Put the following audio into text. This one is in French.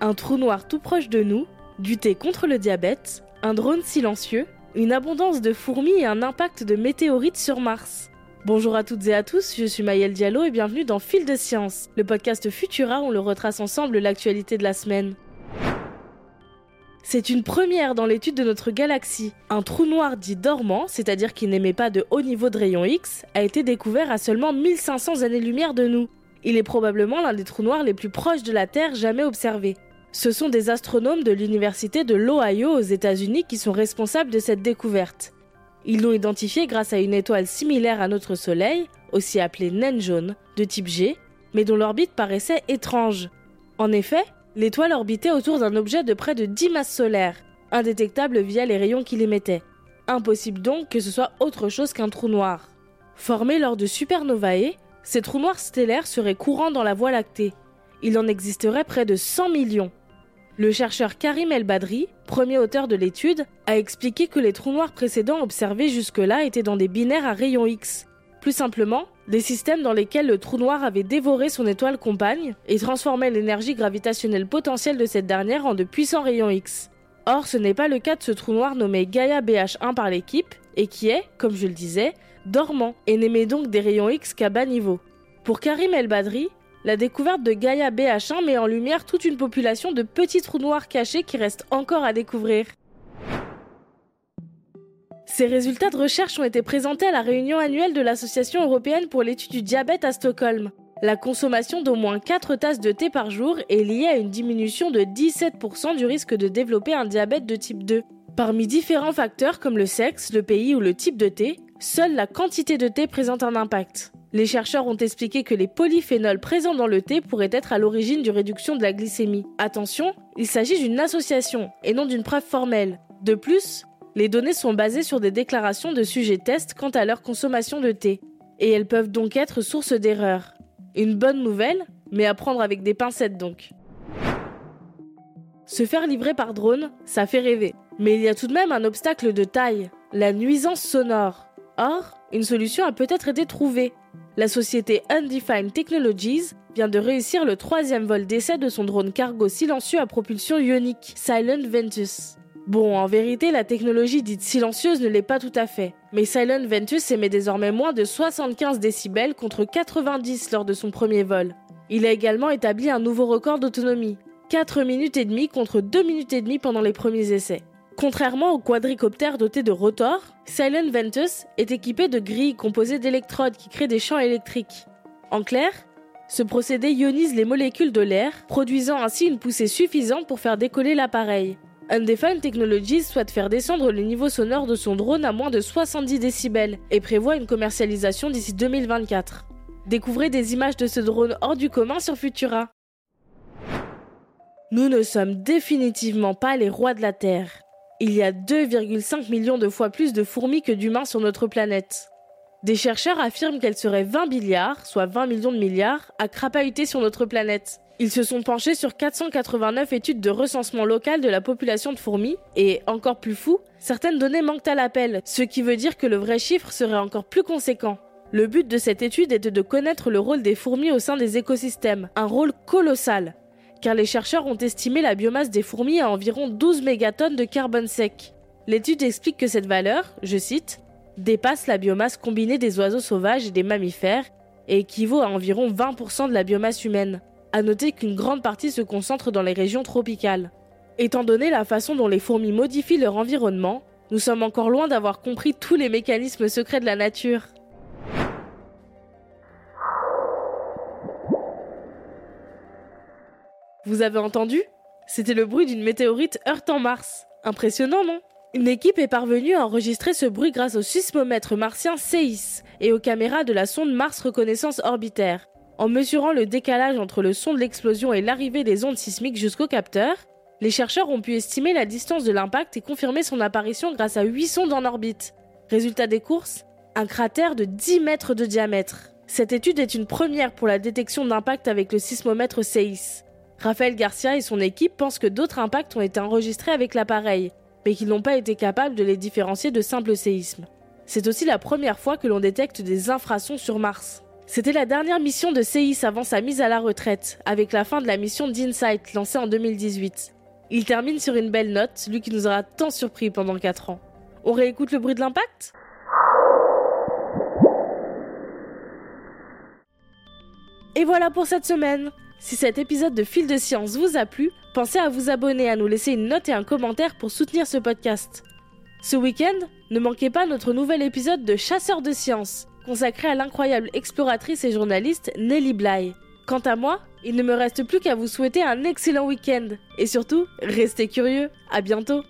un trou noir tout proche de nous, du thé contre le diabète, un drone silencieux, une abondance de fourmis et un impact de météorites sur Mars. Bonjour à toutes et à tous, je suis Maëlle Diallo et bienvenue dans Fil de Science, le podcast Futura où on le retrace ensemble l'actualité de la semaine. C'est une première dans l'étude de notre galaxie. Un trou noir dit dormant, c'est-à-dire qui n'émet pas de haut niveau de rayon X, a été découvert à seulement 1500 années-lumière de nous. Il est probablement l'un des trous noirs les plus proches de la Terre jamais observés. Ce sont des astronomes de l'université de l'Ohio aux États-Unis qui sont responsables de cette découverte. Ils l'ont identifié grâce à une étoile similaire à notre Soleil, aussi appelée naine jaune, de type G, mais dont l'orbite paraissait étrange. En effet, l'étoile orbitait autour d'un objet de près de 10 masses solaires, indétectable via les rayons qu'il émettait. Impossible donc que ce soit autre chose qu'un trou noir. Formés lors de supernovae, ces trous noirs stellaires seraient courants dans la Voie lactée. Il en existerait près de 100 millions. Le chercheur Karim El-Badri, premier auteur de l'étude, a expliqué que les trous noirs précédents observés jusque-là étaient dans des binaires à rayons X. Plus simplement, des systèmes dans lesquels le trou noir avait dévoré son étoile compagne et transformait l'énergie gravitationnelle potentielle de cette dernière en de puissants rayons X. Or, ce n'est pas le cas de ce trou noir nommé Gaia BH1 par l'équipe, et qui est, comme je le disais, dormant et n'émet donc des rayons X qu'à bas niveau. Pour Karim El-Badri, la découverte de Gaia BH1 met en lumière toute une population de petits trous noirs cachés qui restent encore à découvrir. Ces résultats de recherche ont été présentés à la réunion annuelle de l'Association européenne pour l'étude du diabète à Stockholm. La consommation d'au moins 4 tasses de thé par jour est liée à une diminution de 17% du risque de développer un diabète de type 2. Parmi différents facteurs comme le sexe, le pays ou le type de thé, seule la quantité de thé présente un impact. Les chercheurs ont expliqué que les polyphénols présents dans le thé pourraient être à l'origine d'une réduction de la glycémie. Attention, il s'agit d'une association et non d'une preuve formelle. De plus, les données sont basées sur des déclarations de sujets tests quant à leur consommation de thé, et elles peuvent donc être source d'erreurs. Une bonne nouvelle, mais à prendre avec des pincettes donc. Se faire livrer par drone, ça fait rêver. Mais il y a tout de même un obstacle de taille, la nuisance sonore. Or, une solution a peut-être été trouvée la société Undefined Technologies vient de réussir le troisième vol d'essai de son drone cargo silencieux à propulsion ionique, Silent Ventus. Bon, en vérité, la technologie dite silencieuse ne l'est pas tout à fait. Mais Silent Ventus émet désormais moins de 75 décibels contre 90 lors de son premier vol. Il a également établi un nouveau record d'autonomie, 4 minutes et demie contre 2 minutes et demie pendant les premiers essais. Contrairement au quadricoptère doté de rotors, Silent Ventus est équipé de grilles composées d'électrodes qui créent des champs électriques. En clair, ce procédé ionise les molécules de l'air, produisant ainsi une poussée suffisante pour faire décoller l'appareil. Undefined Technologies souhaite faire descendre le niveau sonore de son drone à moins de 70 décibels et prévoit une commercialisation d'ici 2024. Découvrez des images de ce drone hors du commun sur Futura. Nous ne sommes définitivement pas les rois de la Terre. Il y a 2,5 millions de fois plus de fourmis que d'humains sur notre planète. Des chercheurs affirment qu'elles seraient 20 milliards, soit 20 millions de milliards, à crapahuter sur notre planète. Ils se sont penchés sur 489 études de recensement local de la population de fourmis, et, encore plus fou, certaines données manquent à l'appel, ce qui veut dire que le vrai chiffre serait encore plus conséquent. Le but de cette étude était de connaître le rôle des fourmis au sein des écosystèmes, un rôle colossal car les chercheurs ont estimé la biomasse des fourmis à environ 12 mégatonnes de carbone sec. L'étude explique que cette valeur, je cite, dépasse la biomasse combinée des oiseaux sauvages et des mammifères et équivaut à environ 20% de la biomasse humaine. À noter qu'une grande partie se concentre dans les régions tropicales. Étant donné la façon dont les fourmis modifient leur environnement, nous sommes encore loin d'avoir compris tous les mécanismes secrets de la nature. Vous avez entendu? C'était le bruit d'une météorite heurtant Mars. Impressionnant, non? Une équipe est parvenue à enregistrer ce bruit grâce au sismomètre martien CEIS et aux caméras de la sonde Mars Reconnaissance Orbitaire. En mesurant le décalage entre le son de l'explosion et l'arrivée des ondes sismiques jusqu'au capteur, les chercheurs ont pu estimer la distance de l'impact et confirmer son apparition grâce à 8 sondes en orbite. Résultat des courses? Un cratère de 10 mètres de diamètre. Cette étude est une première pour la détection d'impact avec le sismomètre CEIS. Raphaël Garcia et son équipe pensent que d'autres impacts ont été enregistrés avec l'appareil, mais qu'ils n'ont pas été capables de les différencier de simples séismes. C'est aussi la première fois que l'on détecte des infrasons sur Mars. C'était la dernière mission de Seis avant sa mise à la retraite, avec la fin de la mission d'Insight lancée en 2018. Il termine sur une belle note, lui qui nous aura tant surpris pendant 4 ans. On réécoute le bruit de l'impact? Et voilà pour cette semaine. Si cet épisode de Fil de Science vous a plu, pensez à vous abonner, à nous laisser une note et un commentaire pour soutenir ce podcast. Ce week-end, ne manquez pas notre nouvel épisode de Chasseurs de sciences, consacré à l'incroyable exploratrice et journaliste Nelly Bly. Quant à moi, il ne me reste plus qu'à vous souhaiter un excellent week-end. Et surtout, restez curieux. À bientôt!